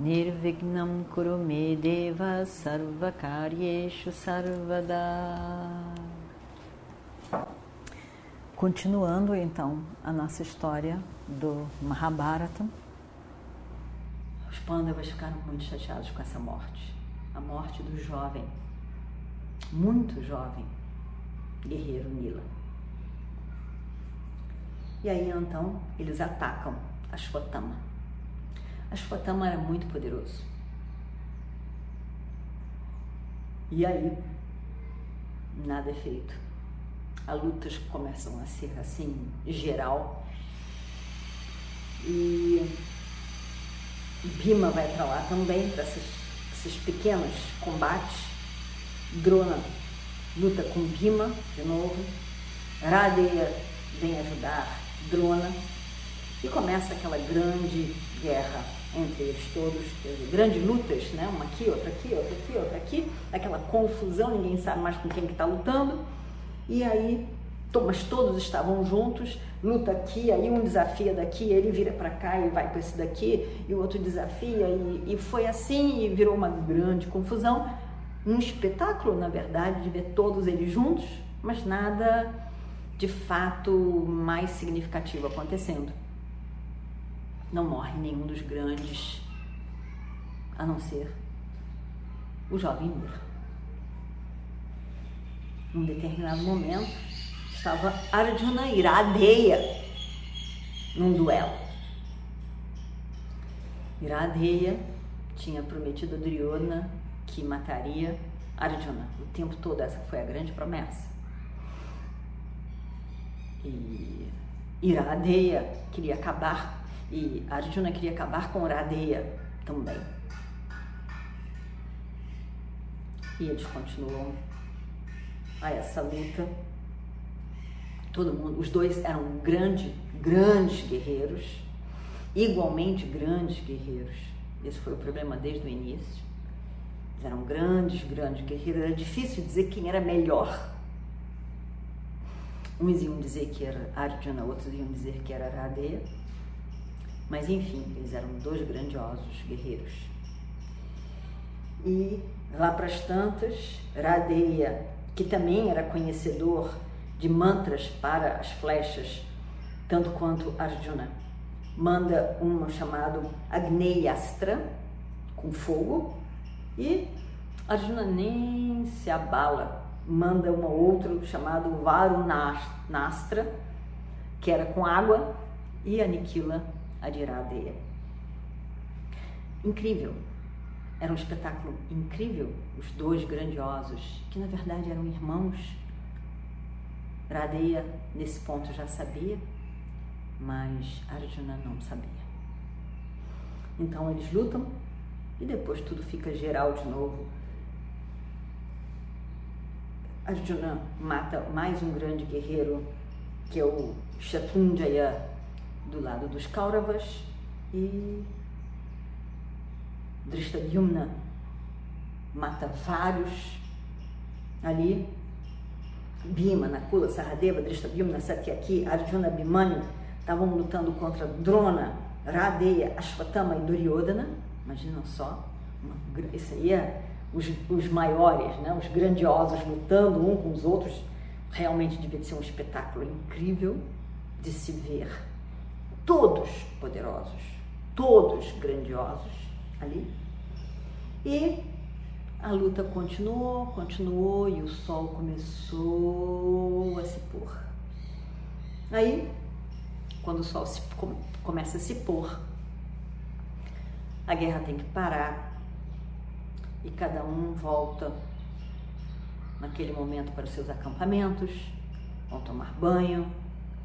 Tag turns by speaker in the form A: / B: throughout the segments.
A: Nirvignam Kurume Deva Sarvakaryeshu Sarvada Continuando então a nossa história do Mahabharata, os Pandavas ficaram muito chateados com essa morte, a morte do jovem, muito jovem, guerreiro Nila. E aí então eles atacam Ashwatthama. Ashwatthama era muito poderoso. E aí nada é feito as lutas começam a ser assim, geral. E Bima vai para lá também, para esses, esses pequenos combates. Drona luta com Bima de novo. Radeya vem ajudar Drona. E começa aquela grande guerra entre eles todos, grandes lutas, né? uma aqui, outra aqui, outra aqui, outra aqui, aquela confusão, ninguém sabe mais com quem que está lutando. E aí, mas todos estavam juntos, luta aqui, aí um desafia daqui, ele vira para cá e vai para esse daqui, e o outro desafia, e, e foi assim, e virou uma grande confusão. Um espetáculo, na verdade, de ver todos eles juntos, mas nada de fato mais significativo acontecendo. Não morre nenhum dos grandes, a não ser o jovem Mir num determinado momento, estava Arjuna Iradeya num duelo. Iradeya tinha prometido a Duryodhana que mataria Arjuna. O tempo todo essa foi a grande promessa. E Iradeya queria acabar e Arjuna queria acabar com Iradeya também. E eles continuam a essa luta. Todo mundo, os dois eram grandes, grandes guerreiros, igualmente grandes guerreiros. Esse foi o problema desde o início. Eles eram grandes, grandes guerreiros. Era difícil dizer quem era melhor. Uns iam dizer que era Arjuna, outros iam dizer que era Radeya. Mas enfim, eles eram dois grandiosos guerreiros. E lá para as tantas, Radeya que também era conhecedor de mantras para as flechas, tanto quanto Arjuna. Manda um chamado Agneyastra, com fogo, e Arjuna nem se abala. Manda um outro chamado Varunastra, que era com água, e aniquila a Diradeya. Incrível, era um espetáculo incrível, os dois grandiosos, que na verdade eram irmãos. Radeya, nesse ponto, já sabia, mas Arjuna não sabia. Então eles lutam e depois tudo fica geral de novo. Arjuna mata mais um grande guerreiro, que é o Shatrunjaya, do lado dos Kauravas, e Drishtadyumna mata vários ali. Bhima, Nakula, Saradeva, Drishtadyumna, Satyaki, Arjuna, Abhimanyu estavam lutando contra Drona, Radeya, Ashwatthama e Duryodhana. Imagina só, isso aí é os, os maiores, né? os grandiosos lutando um com os outros. Realmente devia ser um espetáculo incrível de se ver. Todos poderosos, todos grandiosos ali. E a luta continuou, continuou e o sol começou a se pôr. Aí, quando o sol se, começa a se pôr, a guerra tem que parar e cada um volta naquele momento para os seus acampamentos, vão tomar banho,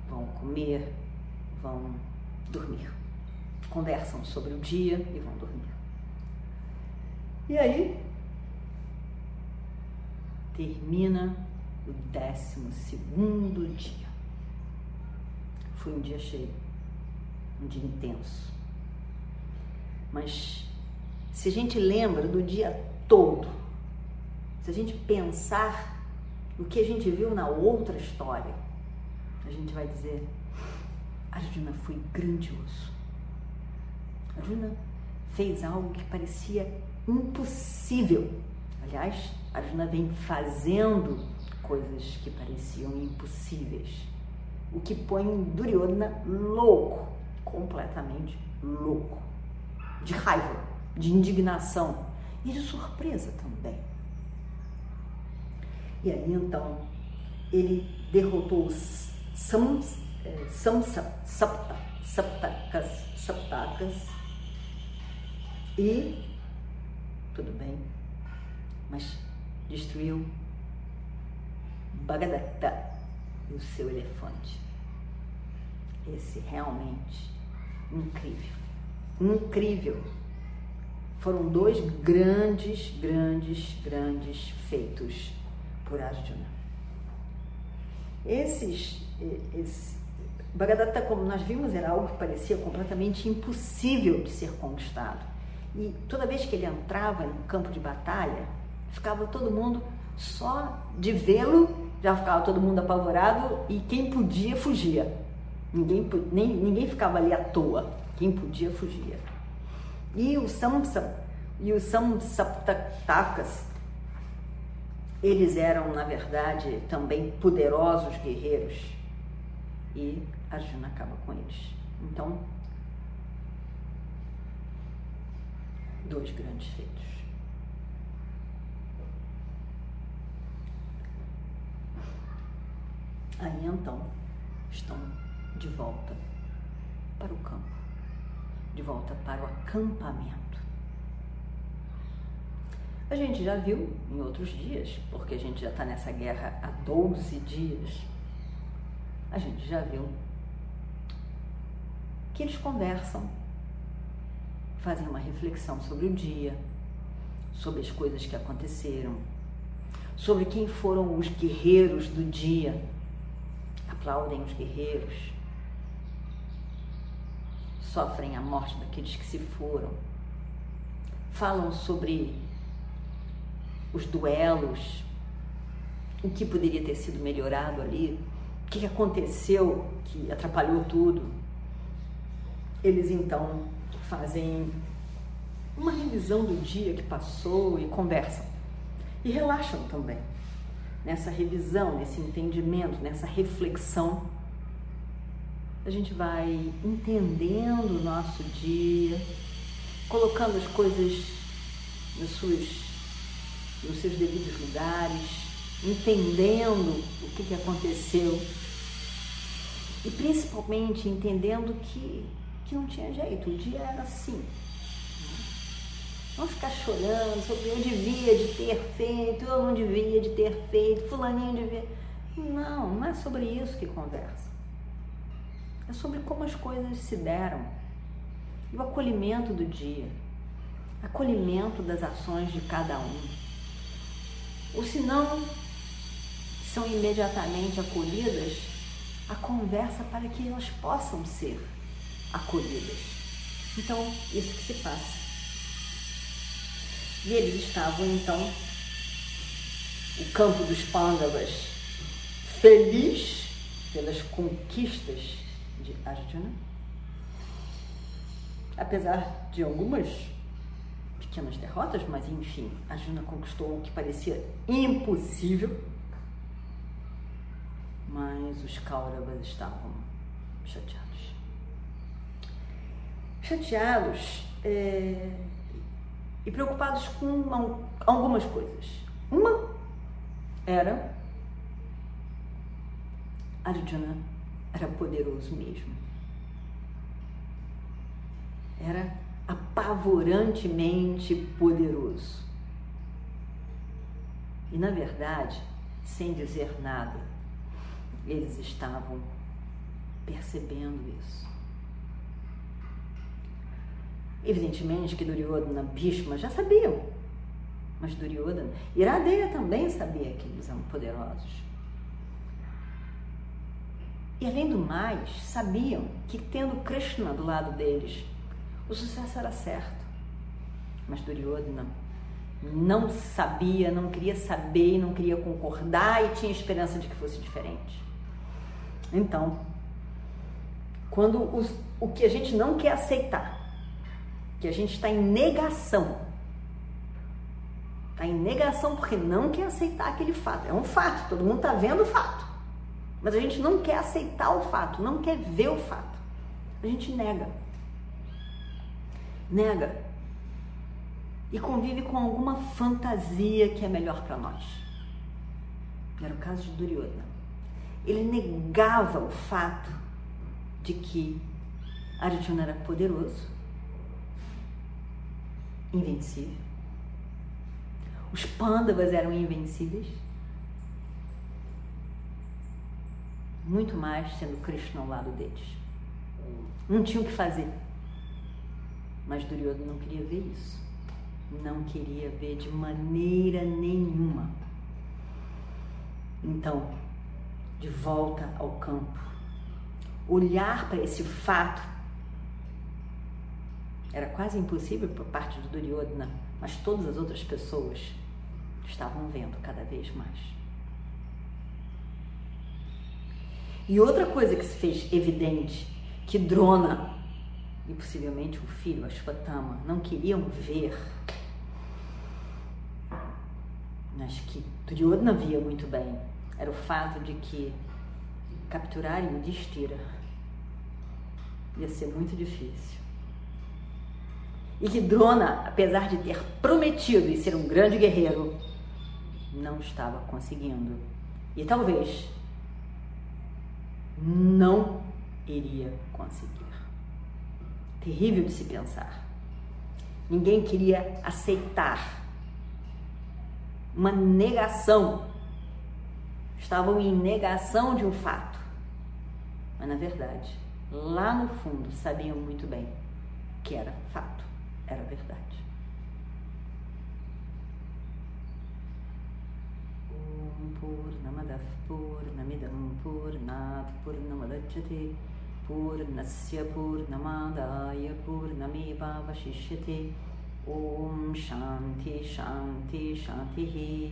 A: vão comer, vão dormir. Conversam sobre o dia e vão dormir. E aí, termina o décimo segundo dia. Foi um dia cheio, um dia intenso. Mas se a gente lembra do dia todo, se a gente pensar no que a gente viu na outra história, a gente vai dizer: Arjuna foi grandioso. Arjuna fez algo que parecia impossível. Aliás, Arjuna vem fazendo coisas que pareciam impossíveis, o que põe Duryodhana louco, completamente louco, de raiva, de indignação e de surpresa também. E aí então ele derrotou os Sams, Samsa, Sapta, Saptakas, Saptakas e tudo bem, mas destruiu Bagadatta e o seu elefante. Esse realmente incrível, incrível. Foram dois grandes, grandes, grandes feitos por Arjuna. Esses, esse, Bagadatta, como nós vimos, era algo que parecia completamente impossível de ser conquistado. E toda vez que ele entrava no campo de batalha, ficava todo mundo só de vê-lo, já ficava todo mundo apavorado e quem podia fugia. Ninguém, nem, ninguém ficava ali à toa. Quem podia fugia. E o Samsa e os Samsaptakas, eles eram, na verdade, também poderosos guerreiros. E Arjuna acaba com eles. Então, dois grandes feitos. Aí então estão de volta para o campo, de volta para o acampamento. A gente já viu em outros dias, porque a gente já está nessa guerra há 12 dias, a gente já viu que eles conversam, fazem uma reflexão sobre o dia, sobre as coisas que aconteceram, sobre quem foram os guerreiros do dia. Aplaudem os guerreiros, sofrem a morte daqueles que se foram, falam sobre os duelos, o que poderia ter sido melhorado ali, o que aconteceu que atrapalhou tudo. Eles então fazem uma revisão do dia que passou e conversam. E relaxam também nessa revisão, nesse entendimento, nessa reflexão, a gente vai entendendo o nosso dia, colocando as coisas nos seus, nos seus devidos lugares, entendendo o que, que aconteceu e principalmente entendendo que, que não tinha jeito, o dia era assim. Não ficar chorando sobre eu devia de ter feito, eu não devia de ter feito, fulaninho devia. Não, não é sobre isso que conversa. É sobre como as coisas se deram. E o acolhimento do dia. Acolhimento das ações de cada um. Ou se não são imediatamente acolhidas, a conversa para que elas possam ser acolhidas. Então, isso que se passa. E eles estavam então, o campo dos Pandavas, feliz pelas conquistas de Arjuna, apesar de algumas pequenas derrotas, mas enfim, Arjuna conquistou o que parecia impossível, mas os Kauravas estavam chateados. Chateados é, e preocupados com uma, algumas coisas. Uma era Arjuna era poderoso mesmo. Era apavorantemente poderoso. E na verdade, sem dizer nada, eles estavam percebendo isso. Evidentemente que Duryodhana Bhishma já sabiam Mas Duryodhana, Iradeya também sabia que eles eram poderosos. E além do mais, sabiam que tendo Krishna do lado deles, o sucesso era certo. Mas Duryodhana não sabia, não queria saber, não queria concordar e tinha esperança de que fosse diferente. Então, quando os, o que a gente não quer aceitar, que a gente está em negação, está em negação porque não quer aceitar aquele fato. É um fato, todo mundo está vendo o fato. Mas a gente não quer aceitar o fato, não quer ver o fato. A gente nega. Nega. E convive com alguma fantasia que é melhor para nós. Era o caso de Duryodhana. Ele negava o fato de que Arjuna era poderoso, invencível. Os pândavas eram invencíveis muito mais sendo Krishna ao lado deles. Não tinham o que fazer. Mas Duryodhana não queria ver isso. Não queria ver de maneira nenhuma. Então, de volta ao campo, olhar para esse fato era quase impossível por parte de Duryodhana, mas todas as outras pessoas estavam vendo cada vez mais. E outra coisa que se fez evidente, que Drona e possivelmente o filho Ashwatthama não queriam ver, mas que Duryodhana via muito bem, era o fato de que capturar Yudhishthira ia ser muito difícil. E que Drona, apesar de ter prometido e ser um grande guerreiro, não estava conseguindo. E talvez não iria conseguir. Terrível de se pensar. Ninguém queria aceitar uma negação estavam em negação de um fato. Mas na verdade, lá no fundo, sabiam muito bem que era fato, era verdade. Purnamada Purnamidam Purnat Purnamadachyate Purnasya Purnamadaya Purnameva Vashishyate Shanti Shanti